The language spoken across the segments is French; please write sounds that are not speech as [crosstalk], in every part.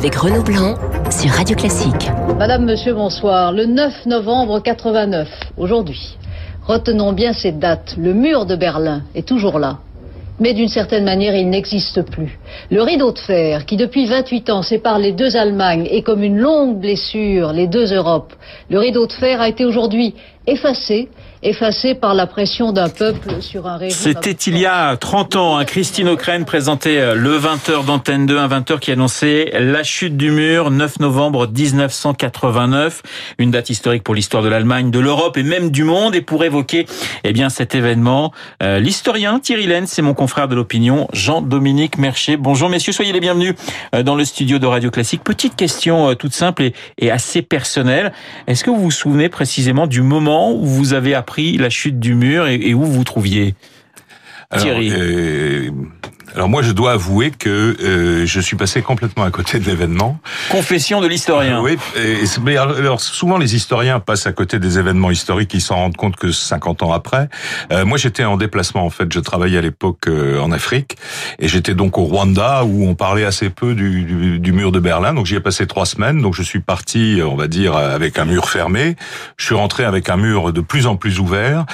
avec Renaud Blanc sur Radio Classique. Madame, Monsieur, bonsoir. Le 9 novembre 89, aujourd'hui. Retenons bien cette date. Le mur de Berlin est toujours là. Mais d'une certaine manière, il n'existe plus. Le rideau de fer, qui depuis 28 ans sépare les deux Allemagnes et comme une longue blessure les deux Europes, le rideau de fer a été aujourd'hui effacé effacé par la pression d'un peuple sur un régime. C'était il y a 30 ans. Hein. Christine O'Krent présentait euh, le 20h d'Antenne 2, un 20h qui annonçait la chute du mur, 9 novembre 1989. Une date historique pour l'histoire de l'Allemagne, de l'Europe et même du monde. Et pour évoquer eh bien cet événement, euh, l'historien Thierry Lenz c'est mon confrère de l'opinion, Jean-Dominique Mercher. Bonjour messieurs, soyez les bienvenus euh, dans le studio de Radio Classique. Petite question toute simple et, et assez personnelle. Est-ce que vous vous souvenez précisément du moment où vous avez appris la chute du mur et, où vous vous trouviez? Thierry. euh, alors moi, je dois avouer que euh, je suis passé complètement à côté de l'événement. Confession de l'historien. Oui, mais alors souvent les historiens passent à côté des événements historiques, ils s'en rendent compte que 50 ans après. Euh, moi, j'étais en déplacement en fait, je travaillais à l'époque euh, en Afrique et j'étais donc au Rwanda où on parlait assez peu du, du, du mur de Berlin. Donc j'y ai passé trois semaines. Donc je suis parti, on va dire, avec un mur fermé. Je suis rentré avec un mur de plus en plus ouvert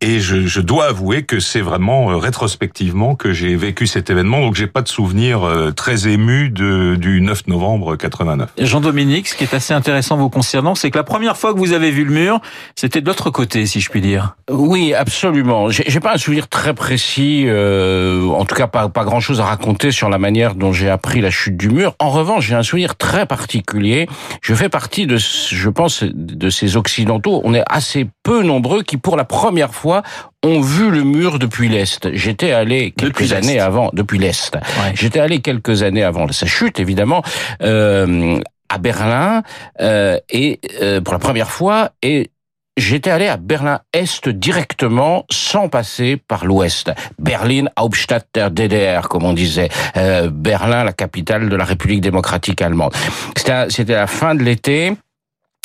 et je, je dois avouer que c'est vraiment euh, rétrospectivement que j'ai vécu cette événement, donc j'ai pas de souvenir euh, très ému de, du 9 novembre 89. Jean-Dominique, ce qui est assez intéressant vous concernant, c'est que la première fois que vous avez vu le mur, c'était de l'autre côté, si je puis dire. Oui, absolument. J'ai pas un souvenir très précis, euh, en tout cas pas, pas grand-chose à raconter sur la manière dont j'ai appris la chute du mur. En revanche, j'ai un souvenir très particulier. Je fais partie de, je pense, de ces occidentaux. On est assez peu nombreux qui, pour la première fois, ont vu le mur depuis l'Est. J'étais allé quelques années avant, depuis l'Est. J'étais allé quelques années avant sa chute, évidemment, euh, à Berlin, euh, et euh, pour la première fois, et J'étais allé à Berlin-Est directement, sans passer par l'Ouest. Berlin, Hauptstadt der DDR, comme on disait. Euh, Berlin, la capitale de la République démocratique allemande. C'était la fin de l'été.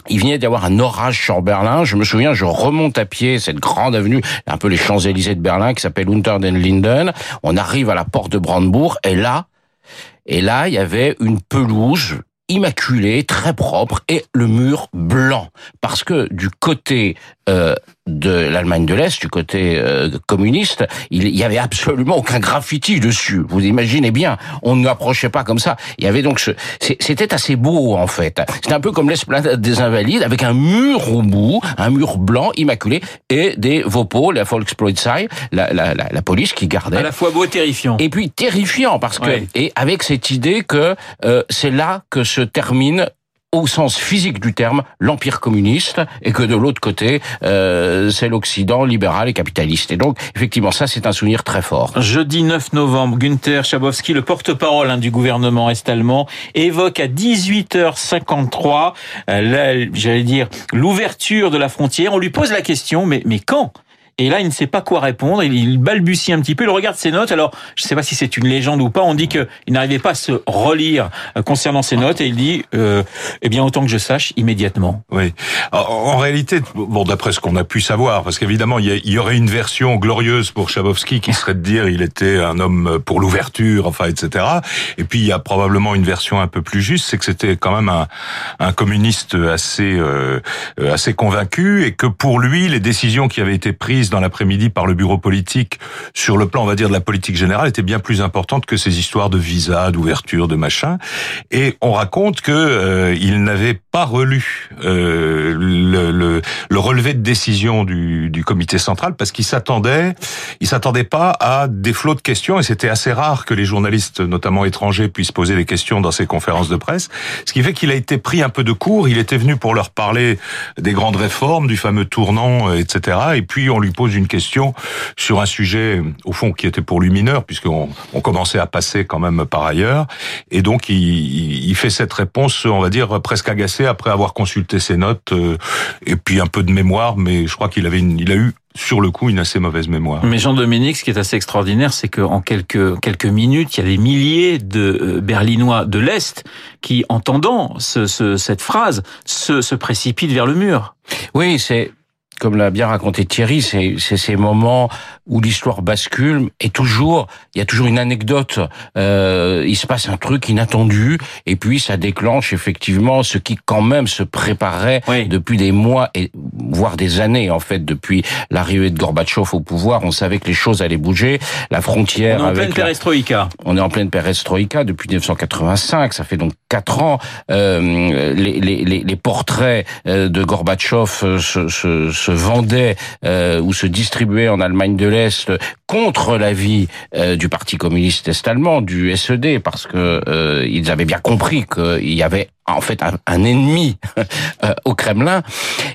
Il venait d'y avoir un orage sur Berlin. Je me souviens, je remonte à pied cette grande avenue, un peu les Champs-Élysées de Berlin, qui s'appelle Unter den Linden. On arrive à la porte de Brandebourg, et là, et là, il y avait une pelouse immaculée, très propre, et le mur blanc. Parce que du côté euh, de l'Allemagne de l'Est, du côté euh, communiste, il y avait absolument aucun graffiti dessus. Vous imaginez bien, on ne approchait pas comme ça. Il y avait donc ce, c'était assez beau en fait. C'était un peu comme l'esplanade des Invalides avec un mur au bout, un mur blanc immaculé et des Vopo, la Volkspolizei, la, la, la, la police qui gardait. À la fois beau et terrifiant. Et puis terrifiant parce que et avec cette idée que euh, c'est là que se termine au sens physique du terme, l'empire communiste, et que de l'autre côté, euh, c'est l'Occident libéral et capitaliste. Et donc, effectivement, ça, c'est un souvenir très fort. Jeudi 9 novembre, Günther Schabowski, le porte-parole hein, du gouvernement est-allemand, évoque à 18h53, euh, j'allais dire, l'ouverture de la frontière. On lui pose la question, mais, mais quand? Et là, il ne sait pas quoi répondre. Il balbutie un petit peu. Il regarde ses notes. Alors, je ne sais pas si c'est une légende ou pas. On dit qu'il n'arrivait pas à se relire euh, concernant ses notes et il dit, euh, eh bien, autant que je sache, immédiatement. Oui. En, réalité, bon, d'après ce qu'on a pu savoir, parce qu'évidemment, il y, aurait une version glorieuse pour Chabovski qui serait de dire il était un homme pour l'ouverture, enfin, etc. Et puis, il y a probablement une version un peu plus juste, c'est que c'était quand même un, un communiste assez, euh, assez convaincu et que pour lui, les décisions qui avaient été prises dans l'après-midi par le bureau politique sur le plan, on va dire, de la politique générale était bien plus importante que ces histoires de visa, d'ouverture, de machin. Et on raconte que euh, il n'avait pas relu euh, le, le, le, relevé de décision du, du comité central parce qu'il s'attendait, il s'attendait pas à des flots de questions et c'était assez rare que les journalistes, notamment étrangers, puissent poser des questions dans ces conférences de presse. Ce qui fait qu'il a été pris un peu de court. Il était venu pour leur parler des grandes réformes, du fameux tournant, euh, etc. Et puis on lui pose une question sur un sujet, au fond, qui était pour lui mineur, puisqu'on on commençait à passer quand même par ailleurs. Et donc, il, il fait cette réponse, on va dire, presque agacée après avoir consulté ses notes, euh, et puis un peu de mémoire, mais je crois qu'il avait une, il a eu sur le coup une assez mauvaise mémoire. Mais Jean-Dominique, ce qui est assez extraordinaire, c'est qu'en quelques, quelques minutes, il y a des milliers de euh, Berlinois de l'Est qui, entendant ce, ce, cette phrase, se, se précipitent vers le mur. Oui, c'est comme l'a bien raconté Thierry, c'est ces moments où l'histoire bascule et toujours, il y a toujours une anecdote. Euh, il se passe un truc inattendu et puis ça déclenche effectivement ce qui quand même se préparait depuis des mois et voire des années en fait depuis l'arrivée de Gorbatchev au pouvoir. On savait que les choses allaient bouger. La frontière. On est en pleine perestroïka. On est en pleine perestroïka depuis 1985. Ça fait donc quatre ans. Euh, les, portraits euh, de Gorbatchev se, se, vendaient euh, ou se distribuaient en Allemagne de l'Est contre l'avis euh, du Parti communiste est-allemand, du SED, parce que euh, ils avaient bien compris qu'il y avait en fait un, ennemi [laughs] euh, au Kremlin.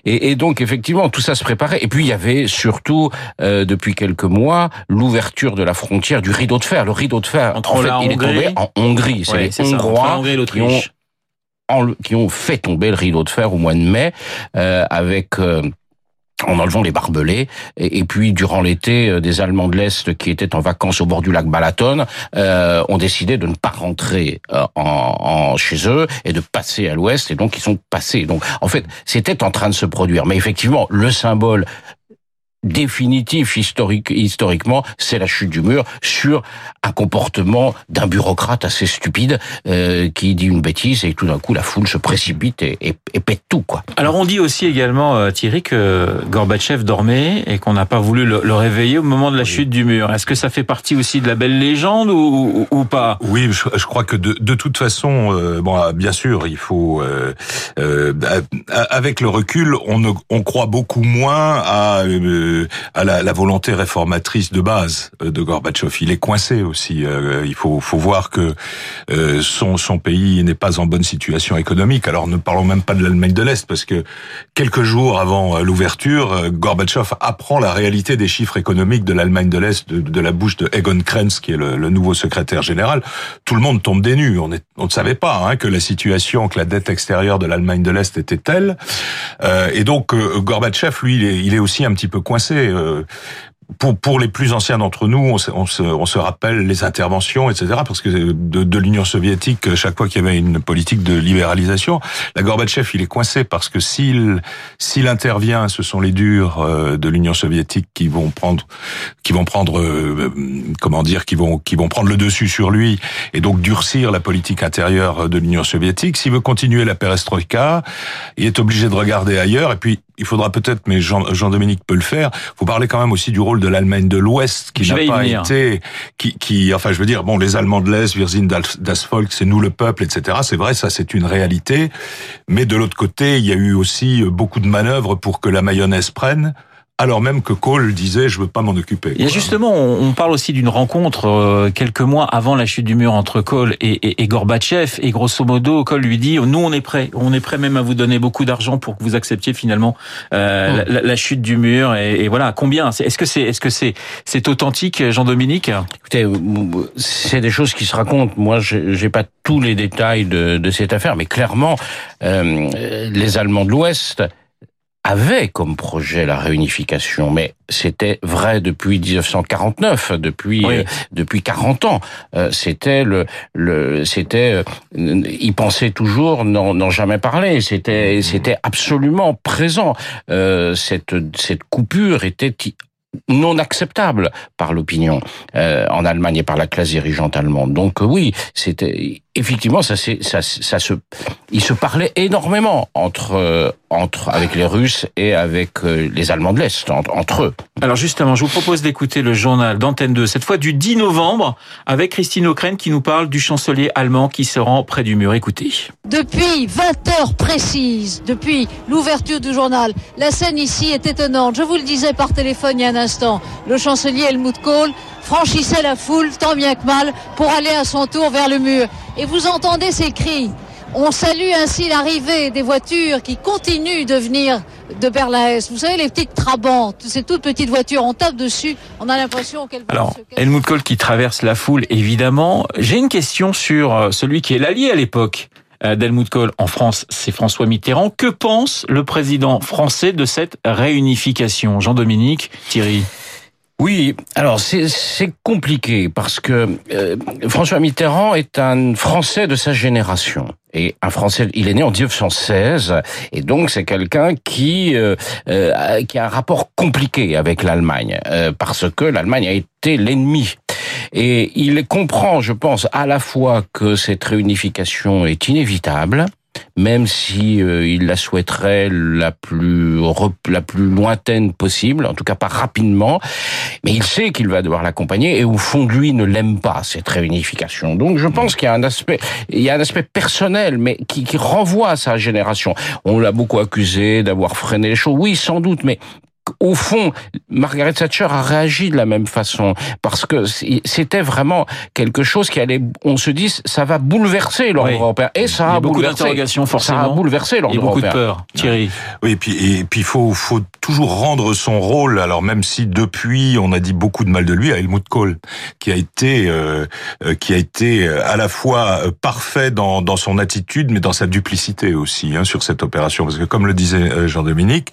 Et, et, donc effectivement tout ça se préparait. Et puis il y avait surtout depuis quelques mois l'ouverture de la frontière du rideau de fer. Le rideau de fer Entre en fait, il est tombé en Hongrie. C'est les Hongrois qui ont, qui ont fait tomber le rideau de fer au mois de mai avec en enlevant les barbelés. Et, puis, durant l'été, euh, des Allemands de l'Est qui étaient en vacances au bord du lac Balaton euh, ont décidé de ne pas rentrer euh, en, chez eux et de passer à l'Ouest. Et donc, ils sont passés. Donc, en fait, c'était en train de se produire. Mais effectivement, le symbole définitif historique, historiquement, c'est la chute du mur sur un comportement d'un bureaucrate assez stupide euh, qui dit une bêtise et tout d'un coup la foule se précipite et, et, pète tout quoi. Alors on dit aussi également euh, Thierry que Gorbatchev dormait et qu'on n'a pas voulu le, le, réveiller au moment de la chute du mur. Est-ce que ça fait partie aussi de la belle légende ou, ou, pas? Oui, je, je, crois que de, de toute façon, euh, bon, ah, bien sûr, il faut euh, euh avec le recul, on, on croit beaucoup moins à à la, la, volonté réformatrice de base euh, de Gorbatchev. Il est coincé aussi. Euh, il faut, faut voir que euh, son, son pays n'est pas en bonne situation économique. Alors ne parlons même pas de l'Allemagne de l'Est, parce que quelques jours avant l'ouverture, Gorbatchev apprend la réalité des chiffres économiques de l'Allemagne de l'Est de, de, la bouche de Egon Krenz, qui est le, le, nouveau secrétaire général. Tout le monde tombe des nues. On, est, on ne savait pas hein, que la situation, que la dette extérieure de l'Allemagne de l'Est était telle. et donc Gorbatchev, lui, il est, il est aussi un petit peu coincé euh, pour, pour les plus anciens d'entre nous, on se, on, se, on se, rappelle les interventions, etc. Parce que de, de l'Union soviétique, chaque fois qu'il y avait une politique de libéralisation, la Gorbatchev, il est coincé parce que s'il s'il intervient, ce sont les durs euh, de l'Union soviétique qui vont prendre qui vont prendre euh, comment dire qui vont qui vont prendre le dessus sur lui et donc durcir la politique intérieure de l'Union soviétique. S'il veut continuer la perestroïka, il est obligé de regarder ailleurs. Et puis il faudra peut-être, mais Jean-Dominique peut le faire. Faut parler quand même aussi du rôle de l'Allemagne de l'Ouest qui n'a pas été, qui, qui, enfin, je veux dire, bon, les Allemands de l'Est, Virzin das Volk, c'est nous le peuple, etc. C'est vrai, ça c'est une réalité. Mais de l'autre côté, il y a eu aussi beaucoup de manœuvres pour que la mayonnaise prenne alors même que Kohl disait je veux pas m'en occuper. Il y a justement, on parle aussi d'une rencontre euh, quelques mois avant la chute du mur entre Kohl et, et, Gorbatchev, et grosso modo, Kohl lui dit nous on est prêt, on est prêt même à vous donner beaucoup d'argent pour que vous acceptiez finalement euh, oh. la, chute du mur, et, voilà combien? Est-ce que c'est est-ce que c'est c'est authentique, Jean-Dominique? Écoutez, c'est des choses qui se racontent. Moi, j'ai pas tous les détails de, de cette affaire, mais clairement, euh, les Allemands de l'Ouest avait comme projet la réunification, mais c'était vrai depuis 1949, depuis euh, depuis 40 ans. Euh, c'était le le c'était euh, il pensait toujours n'en jamais parlé. C'était c'était absolument présent. cette cette coupure était non acceptable par l'opinion euh, en Allemagne et par la classe dirigeante allemande. Donc euh, oui, c'était effectivement ça, ça, ça se, il se parlait énormément entre euh, entre avec les Russes et avec les Allemands de l'Est entre, eux. Alors justement, je vous propose d'écouter le journal d'Antenne 2 cette fois du 10 novembre avec Christine O'Krent qui nous parle du chancelier allemand qui se rend près du mur. Écoutez. Depuis 20 heures précises, depuis l'ouverture du journal, la scène ici est étonnante. Je vous le disais par téléphone il y a un instant, le chancelier Helmut Kohl franchissait la foule tant bien que mal pour aller à son tour vers le mur. Et vous entendez ces cris. On salue ainsi l'arrivée des voitures qui continuent de venir de Berlin-Est. Vous savez, les petites Trabant, ces toutes petites voitures, on tape dessus, on a l'impression qu'elles Alors, Helmut Kohl qui traverse la foule, évidemment. J'ai une question sur euh, celui qui est l'allié à l'époque euh, d'Helmut Kohl en France, c'est François Mitterrand. Que pense le président français de cette réunification? Jean-Dominique Thierry Oui, alors c'est compliqué parce que euh, François Mitterrand est un Français de sa génération. Et un Français, il est né en 1916, et donc c'est quelqu'un qui euh, euh, qui a un rapport compliqué avec l'Allemagne, parce que l'Allemagne a été l'ennemi. Et il comprend, je pense, à la fois que cette réunification est inévitable, même si euh, il la souhaiterait la plus la plus lointaine possible, en tout cas pas rapidement, mais il sait qu'il va devoir l'accompagner et au fond de lui ne l'aime pas cette réunification. Donc je pense qu'il y a un aspect il y a un aspect personnel mais qui, qui renvoie à sa génération. On l'a beaucoup accusé d'avoir freiné les choses. Oui, sans doute, mais au fond, Margaret Thatcher a réagi de la même façon parce que c'était vraiment quelque chose qui allait, on se dit, ça va bouleverser l'ordre européen. Et ça a, a beaucoup d'interrogations forcément. Ça a bouleversé l'ordre européen. Il y a beaucoup de peur, Thierry. Oui, et puis et puis il faut faut toujours rendre son rôle. Alors même si depuis on a dit beaucoup de mal de lui à Helmut Kohl, qui a été euh, euh qui a été euh, à la fois euh, parfait dans dans son attitude, mais dans sa duplicité aussi hein, sur cette opération, parce que comme le disait Jean-Dominique,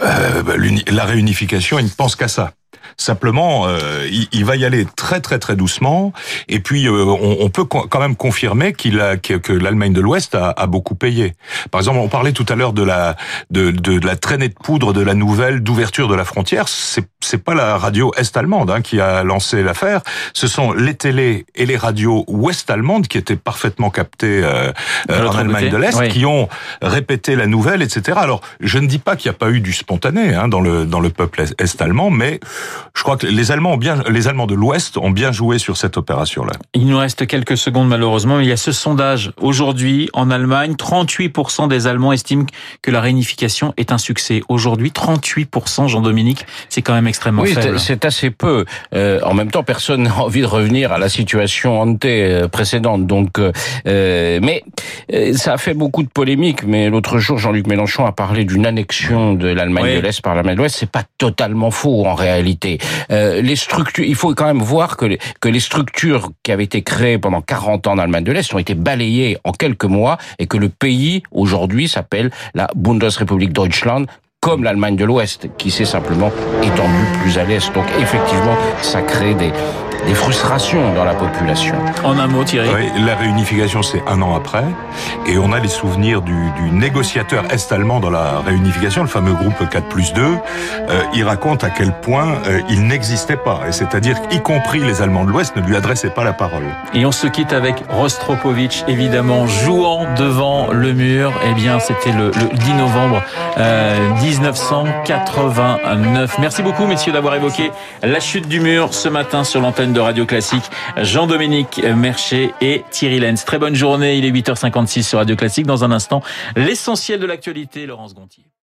euh, bah, la réunification, il ne pense qu'à ça. Simplement, euh, il, va y aller très très très doucement. Et puis, euh, on, peut quand même confirmer qu'il a que, l'Allemagne de l'Ouest a, beaucoup payé. Par exemple, on parlait tout à l'heure de la de, de, la traînée de poudre de la nouvelle d'ouverture de la frontière. C'est c'est pas la radio est-allemande hein, qui a lancé l'affaire. Ce sont les télés et les radios ouest-allemandes qui étaient parfaitement captées euh, en Allemagne de l'Est, qui ont répété la nouvelle, etc. Alors, je ne dis pas qu'il n'y a pas eu du spontané hein, dans le dans le peuple est-allemand, mais je crois que les Allemands ont bien, les Allemands de l'Ouest ont bien joué sur cette opération-là. Il nous reste quelques secondes malheureusement. Il y a ce sondage aujourd'hui en Allemagne. 38% des Allemands estiment que la réunification est un succès. Aujourd'hui, 38%, Jean-Dominique, c'est quand même extrêmement oui, faible. c'est assez peu. Euh, en même temps, personne [laughs] n'a envie de revenir à la situation ante euh, précédente. Donc, euh, euh mais euh, ça a fait beaucoup de polémiques. Mais l'autre jour, Jean-Luc Mélenchon a parlé d'une annexion de l'Allemagne de l'Est par l'Allemagne de l'Ouest. C'est pas totalement faux en réalité. Euh, les structures, il faut quand même voir que les, que les structures qui avaient été créées pendant 40 ans en Allemagne de l'Est ont été balayées en quelques mois et que le pays aujourd'hui s'appelle la Bundesrepublik Deutschland comme l'Allemagne de l'Ouest, qui s'est simplement étendue plus à l'Est. Donc effectivement, ça crée des, des frustrations dans la population. En un mot, Thierry oui, La réunification, c'est un an après. Et on a les souvenirs du, du négociateur est-allemand dans la réunification, le fameux groupe 4 plus 2. Euh, il raconte à quel point euh, il n'existait pas. Et c'est-à-dire y compris les Allemands de l'Ouest ne lui adressaient pas la parole. Et on se quitte avec Rostropovitch, évidemment, jouant devant le mur. Eh bien, c'était le, le, 10 novembre euh, 1989. Merci beaucoup, messieurs, d'avoir évoqué la chute du mur ce matin sur l'antenne de Radio Classique, Jean-Dominique Mercher et Thierry Lenz. Très bonne journée, il est 8h56 sur Radio Classique. Dans un instant, l'essentiel de l'actualité, Laurence Gontier.